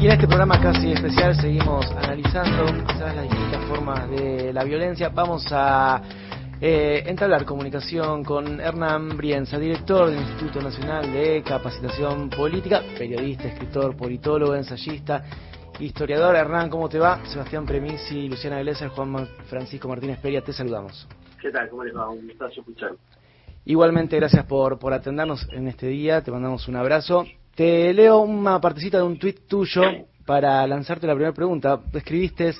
Y en este programa casi especial seguimos analizando quizás las distintas formas de la violencia. Vamos a eh, entablar comunicación con Hernán Brienza, director del Instituto Nacional de Capacitación Política, periodista, escritor, politólogo, ensayista, historiador. Hernán, ¿cómo te va? Sebastián Premisi, Luciana Iglesias, Juan Francisco Martínez Peria, te saludamos. ¿Qué tal? ¿Cómo les va? Un gusto escuchar. Igualmente, gracias por, por atendernos en este día, te mandamos un abrazo. Te leo una partecita de un tuit tuyo para lanzarte la primera pregunta. Escribiste,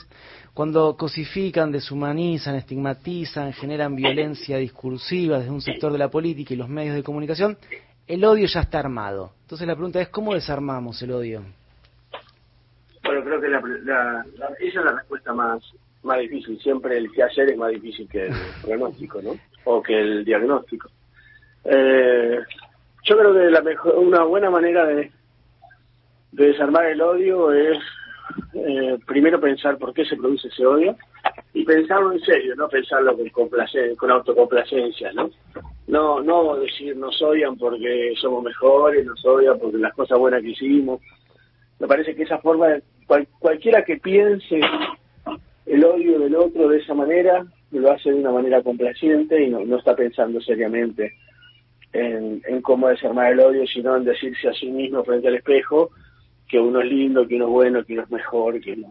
cuando cosifican, deshumanizan, estigmatizan, generan violencia discursiva desde un sector de la política y los medios de comunicación, el odio ya está armado. Entonces la pregunta es, ¿cómo desarmamos el odio? Bueno, creo que la, esa es la respuesta más, más difícil. Siempre el que hacer es más difícil que el pronóstico, ¿no? O que el diagnóstico. Eh, yo creo que la mejor, una buena manera de, desarmar el odio es eh, primero pensar por qué se produce ese odio y pensarlo en serio, no pensarlo con, con autocomplacencia, ¿no? No, no decir nos odian porque somos mejores, nos odian porque las cosas buenas que hicimos. Me parece que esa forma, cualquiera que piense el odio del otro de esa manera, lo hace de una manera complaciente y no está pensando seriamente en, cómo desarmar el odio, sino en decirse a sí mismo frente al espejo que uno es lindo, que uno es bueno, que uno es mejor, que no.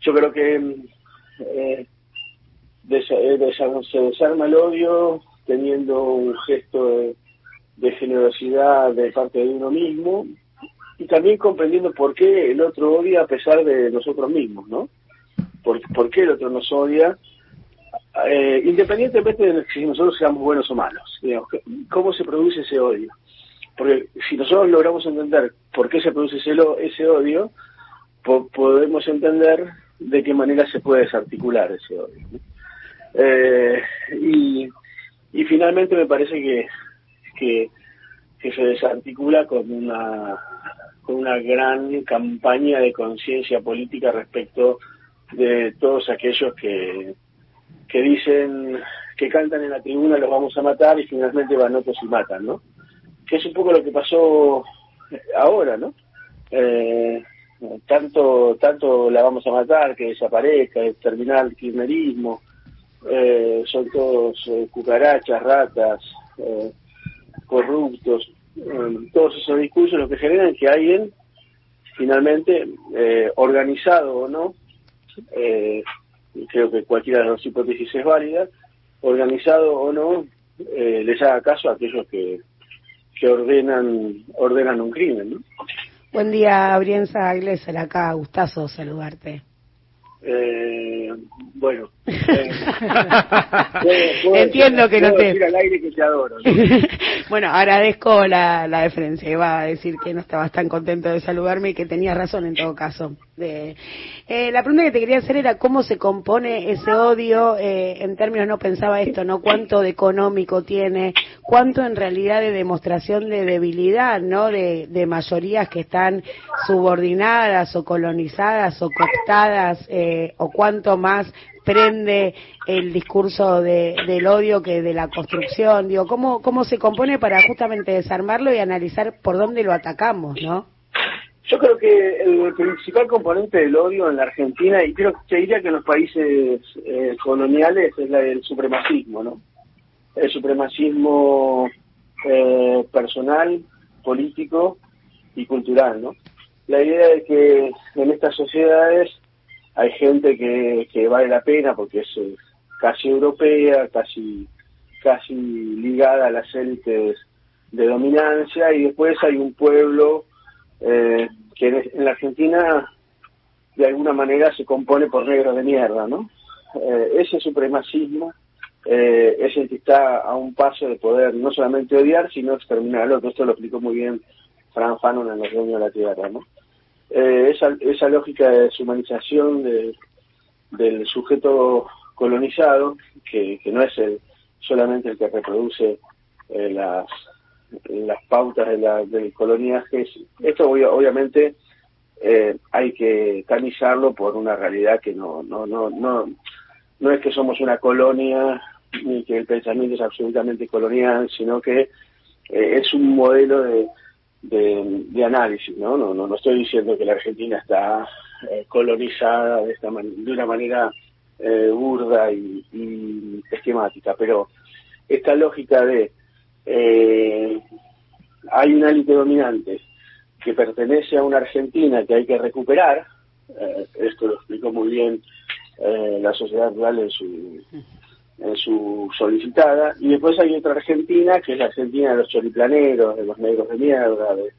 Yo creo que eh, eh se desarma el odio teniendo un gesto de, generosidad de parte de uno mismo y también comprendiendo por qué el otro odia a pesar de nosotros mismos, ¿no? Por, por qué el otro nos odia eh, independientemente de si nosotros seamos buenos o malos, ¿cómo se produce ese odio? Porque si nosotros logramos entender por qué se produce ese, ese odio, podemos entender de qué manera se puede desarticular ese odio. Eh, y, finalmente me parece que, que, que se desarticula con una, con una gran campaña de conciencia política respecto de todos aquellos que que dicen que cantan en la tribuna los vamos a matar y finalmente van otros y matan, ¿no? Que es un poco lo que pasó ahora, ¿no? Eh, tanto tanto la vamos a matar, que desaparezca, terminar el kirchnerismo, eh, son todos eh, cucarachas, ratas, corruptos, todos esos discursos lo que generan que alguien finalmente, organizado o no, creo que cualquiera de las dos hipótesis es válida, organizado o no, eh, les haga caso a aquellos que, que ordenan ordenan un crimen. ¿no? Buen día, Brienza Glesser, acá, gustazo saludarte. Eh, bueno, entiendo que no te. Decir al aire que te adoro. bueno, agradezco la, la deferencia. Iba a decir que no estabas tan contento de saludarme y que tenías razón en todo caso. Eh, la pregunta que te quería hacer era cómo se compone ese odio eh, en términos, no pensaba esto, ¿no? Cuánto de económico tiene, cuánto en realidad de demostración de debilidad, ¿no? De, de mayorías que están subordinadas o colonizadas o cooptadas, eh, o cuánto más prende el discurso de, del odio que de la construcción, digo, ¿cómo, cómo se compone para justamente desarmarlo y analizar por dónde lo atacamos, ¿no? Yo creo que el principal componente del odio en la Argentina, y creo que diría que en los países eh, coloniales, es la del supremacismo, ¿no? El supremacismo eh, personal, político y cultural, ¿no? La idea de que en estas sociedades hay gente que, vale la pena porque es eh, casi europea, casi, casi ligada a las élites de dominancia, y después hay un pueblo eh, que en la Argentina de alguna manera se compone por negros de mierda, ¿no? Eh, ese supremacismo eh, es el que está a un paso de poder no solamente odiar, sino exterminar al otro. Esto lo explicó muy bien Fran Fanon en Los Dueños de la Tierra, ¿no? Eh, esa, esa lógica de deshumanización de, del sujeto colonizado, que, que no es el, solamente el que reproduce eh, las, las pautas de la, del coloniaje, esto obviamente eh, hay que canizarlo por una realidad que no, no, no, no, no es que somos una colonia ni que el pensamiento es absolutamente colonial, sino que eh, es un modelo de, de, análisis, ¿no? ¿no? No, estoy diciendo que la Argentina está eh, colonizada de, esta de una manera eh, burda y, y, esquemática, pero esta lógica de eh, hay una élite dominante que pertenece a una Argentina que hay que recuperar, esto lo explicó muy bien la sociedad rural en su en su solicitada, y después hay otra Argentina, que es la Argentina de los choriplaneros, de los negros de mierda, de,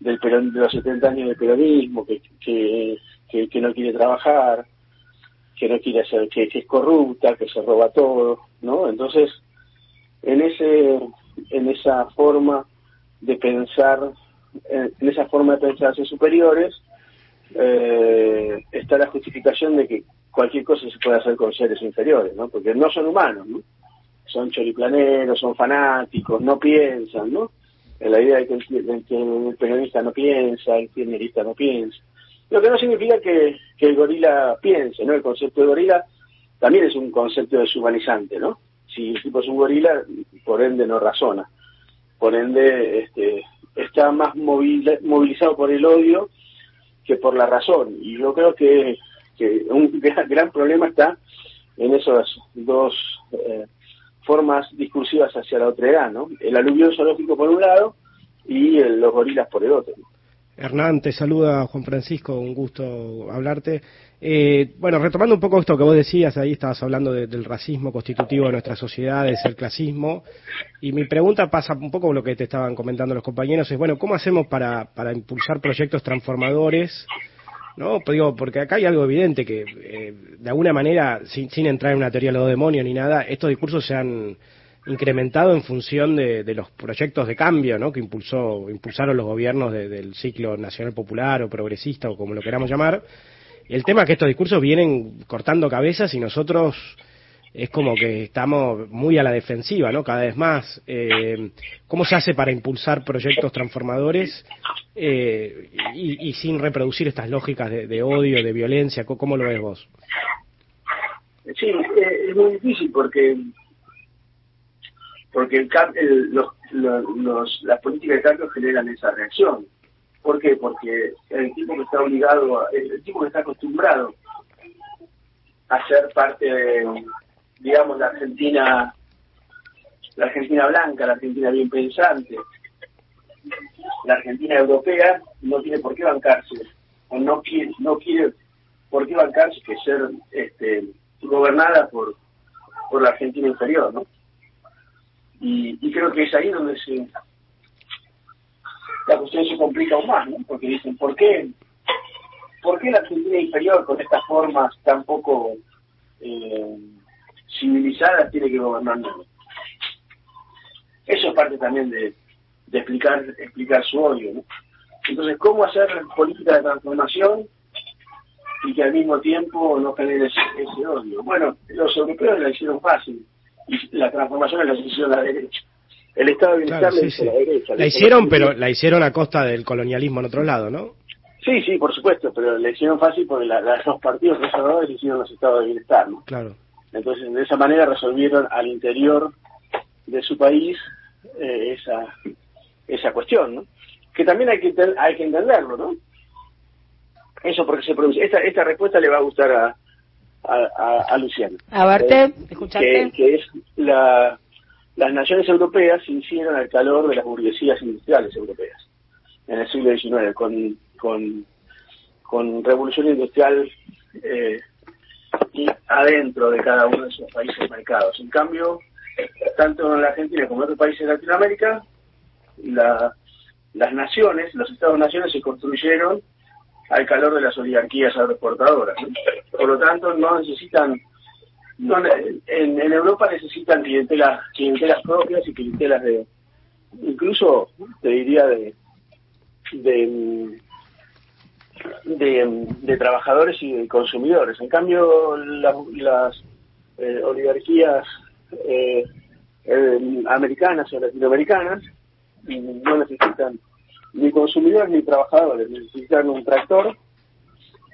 del de los 70 años del peronismo, que, que, que, no quiere trabajar, que no quiere hacer, que, es corrupta, que se roba todo, ¿no? Entonces, en ese, en esa forma de pensar, en esa forma de pensarse superiores, eh, está la justificación de que cualquier cosa se puede hacer con seres inferiores, ¿no? Porque no son humanos, ¿no? Son choriplaneros, son fanáticos, no piensan, ¿no? La idea de que, el periodista no piensa, el kirchnerista no piensa. Lo que no significa que, el gorila piense, ¿no? El concepto de gorila también es un concepto deshumanizante, ¿no? Si el tipo es un gorila, por ende no razona. Por ende, este, está más movilizado por el odio que por la razón. Y yo creo que que un gran, problema está en esas dos eh, formas discursivas hacia la otra edad, ¿no? El aluvión zoológico por un lado y los gorilas por el otro. Hernán, te saluda Juan Francisco, un gusto hablarte. Eh, bueno, retomando un poco esto que vos decías, ahí estabas hablando del racismo constitutivo de nuestras sociedades, el clasismo, y mi pregunta pasa un poco lo que te estaban comentando los compañeros, es, bueno, ¿cómo hacemos para, para impulsar proyectos transformadores ¿no? Pues digo, porque acá hay algo evidente que, eh, de alguna manera, sin, sin, entrar en una teoría de los demonios ni nada, estos discursos se han incrementado en función de, de los proyectos de cambio, ¿no? Que impulsó, impulsaron los gobiernos del ciclo nacional popular o progresista o como lo queramos llamar. El tema es que estos discursos vienen cortando cabezas y nosotros es como que estamos muy a la defensiva, ¿no? Cada vez más. Eh, ¿Cómo se hace para impulsar proyectos transformadores eh, y, sin reproducir estas lógicas de, odio, de violencia? ¿Cómo, lo ves vos? Sí, eh, es muy difícil porque porque el, los, los, las políticas de cambio generan esa reacción. ¿Por qué? Porque el tipo que está obligado, el tipo que está acostumbrado a ser parte de, digamos, la Argentina, la Argentina blanca, la Argentina bien pensante, la Argentina europea no tiene por qué bancarse, o no quiere, no quiere por qué bancarse que ser este, gobernada por, por la Argentina inferior, ¿no? Y, creo que es ahí donde se la cuestión se complica aún más, ¿no? Porque dicen, ¿por qué, ¿por qué la Argentina inferior con estas formas tan poco eh, civilizada tiene que gobernar Eso es parte también de, explicar explicar su odio. Entonces, ¿cómo hacer política de transformación y que al mismo tiempo no genere ese, odio? Bueno, los europeos la hicieron fácil y la transformación la hicieron la derecha. El Estado de Bienestar la hizo la derecha. La hicieron, pero la hicieron a costa del colonialismo en otro lado, ¿no? Sí, sí, por supuesto, pero la hicieron fácil porque la, los partidos conservadores hicieron los estados de bienestar, ¿no? Claro. Entonces, de esa manera resolvieron al interior de su país eh, esa, esa cuestión, ¿no? Que también hay que, hay que entenderlo, ¿no? Eso porque se produce. Esta, esta respuesta le va a gustar a, a, a, Luciano. A verte, eh, Que, es la, las naciones europeas se hicieron al calor de las burguesías industriales europeas en el siglo XIX, con, con, con revolución industrial eh, y adentro de cada uno de esos países mercados. En cambio, tanto en la Argentina como en otros países de Latinoamérica, las naciones, los estados-naciones se construyeron al calor de las oligarquías agroexportadoras. Por lo tanto, no necesitan, en, Europa necesitan clientelas, clientelas propias y clientelas de, incluso te diría de, de de, trabajadores y de consumidores. En cambio, las eh, oligarquías eh, eh, americanas o latinoamericanas no necesitan ni consumidores ni trabajadores, necesitan un tractor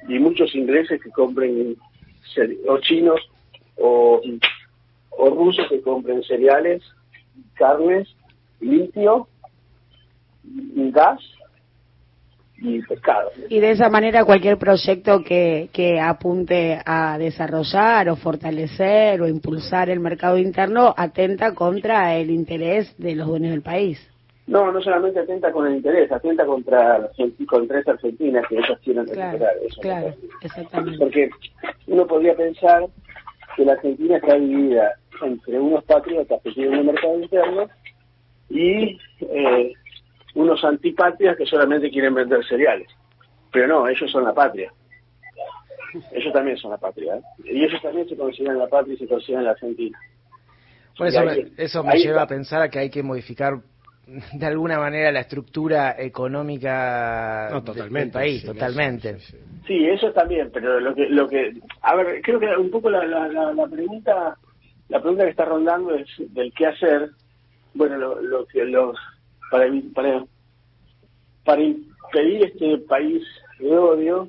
y muchos ingleses que compren, o chinos o, o rusos que compren cereales, carnes, litio gas y pescado. Y de esa manera cualquier proyecto que, que apunte a desarrollar o fortalecer o impulsar el mercado interno atenta contra el interés de los dueños del país. No, no solamente atenta con el interés, atenta contra, contra esa Argentina que ellos quieren recuperar. Claro, exactamente. Porque uno podría pensar que la Argentina está dividida entre unos patriotas que tienen un mercado interno y eh, unos antipatrias que solamente quieren vender cereales. Pero no, ellos son la patria. Ellos también son la patria. ¿eh? Y ellos también se consideran la patria y se consideran la Argentina. Bueno, eso, me, eso me lleva a pensar que hay que modificar de alguna manera la estructura económica del país, totalmente. Sí, eso también, pero lo que, lo que, a ver, creo que un poco la, la, la, pregunta, la pregunta que está rondando es del qué hacer. Bueno, lo, lo que los para, para, para impedir este país de odio,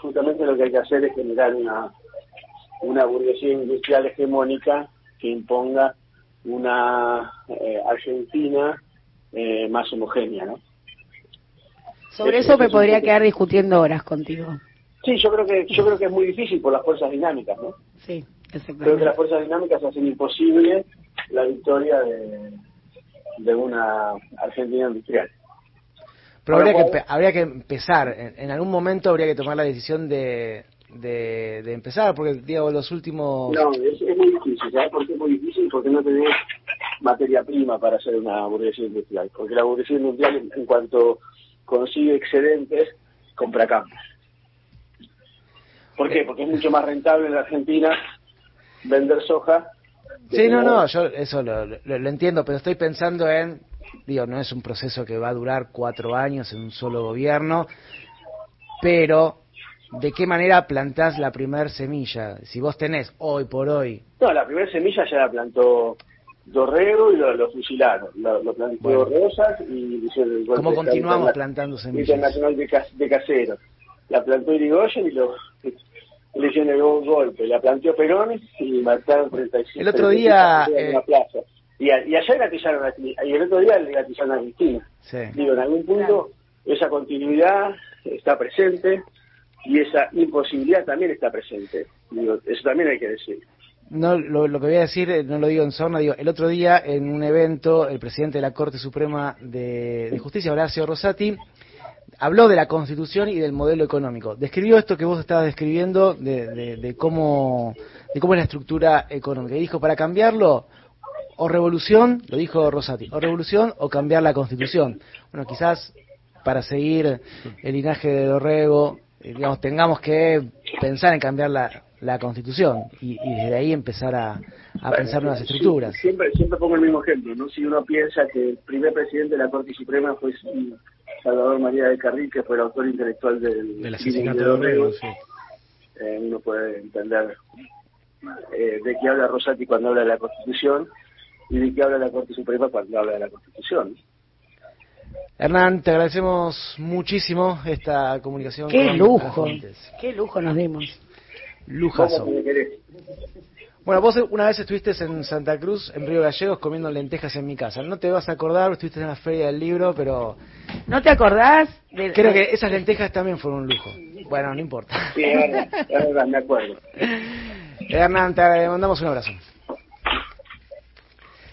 justamente lo que hay que hacer es generar una, una burguesía industrial hegemónica que imponga una eh, Argentina eh, más homogénea, ¿no? Sobre eso me podría quedar discutiendo horas contigo. Sí, yo creo que yo creo que es muy difícil por las fuerzas dinámicas, ¿no? Sí, exactamente. Creo que las fuerzas dinámicas hacen imposible la victoria de, de una Argentina industrial. Pero habría que, habría que empezar, en, algún momento habría que tomar la decisión de, de, empezar, porque digo, los últimos... No, es, muy difícil, ¿sabes por qué es muy difícil? Porque no tenés materia prima para hacer una burguesía industrial, porque la burguesía industrial en, cuanto consigue excedentes, compra campos. ¿Por qué? Porque es mucho más rentable en la Argentina vender soja Sí, no, no, yo eso lo, lo, entiendo, pero estoy pensando en, digo, no es un proceso que va a durar cuatro años en un solo gobierno, pero ¿de qué manera plantás la primer semilla? Si vos tenés hoy por hoy... No, la primera semilla ya la plantó Dorrego y lo, fusilaron. Lo, plantó Rosas y... ¿Cómo continuamos plantando semillas? Internacional de, de Casero. La plantó Irigoyen y lo le hicieron el golpe, la planteó Perón y mataron 35. El otro día... En la plaza. Y, y allá gatillaron a, y el otro día le gatillaron a Cristina. Sí. Digo, en algún punto esa continuidad está presente y esa imposibilidad también está presente. Digo, eso también hay que decir. No, lo, lo, que voy a decir, eh, no lo digo en zona, digo, el otro día en un evento, el presidente de la Corte Suprema de, de Justicia, Horacio Rosati, habló de la Constitución y del modelo económico. Describió esto que vos estabas describiendo de, de, cómo de cómo es la estructura económica. Y dijo, para cambiarlo, o revolución, lo dijo Rosati, o revolución o cambiar la Constitución. Bueno, quizás para seguir el linaje de Dorrego, eh, digamos, tengamos que pensar en cambiar la, la Constitución y, desde ahí empezar a, a pensar nuevas estructuras. Siempre, siempre pongo el mismo ejemplo, ¿no? Si uno piensa que el primer presidente de la Corte Suprema fue Salvador María de Carril, que fue el autor intelectual del, asesinato de Dorrego, eh, uno puede entender eh, de qué habla Rosati cuando habla de la Constitución y de qué habla la Corte Suprema cuando habla de la Constitución. Hernán, te agradecemos muchísimo esta comunicación. Qué lujo, qué lujo nos dimos. Lujazo. Bueno, vos una vez estuviste en Santa Cruz, en Río Gallegos, comiendo lentejas en mi casa. No te vas a acordar, estuviste en la feria del libro, pero... ¿No te acordás? Creo que esas lentejas también fueron un lujo. Bueno, no importa. Sí, es verdad, me acuerdo. Hernán, te mandamos un abrazo.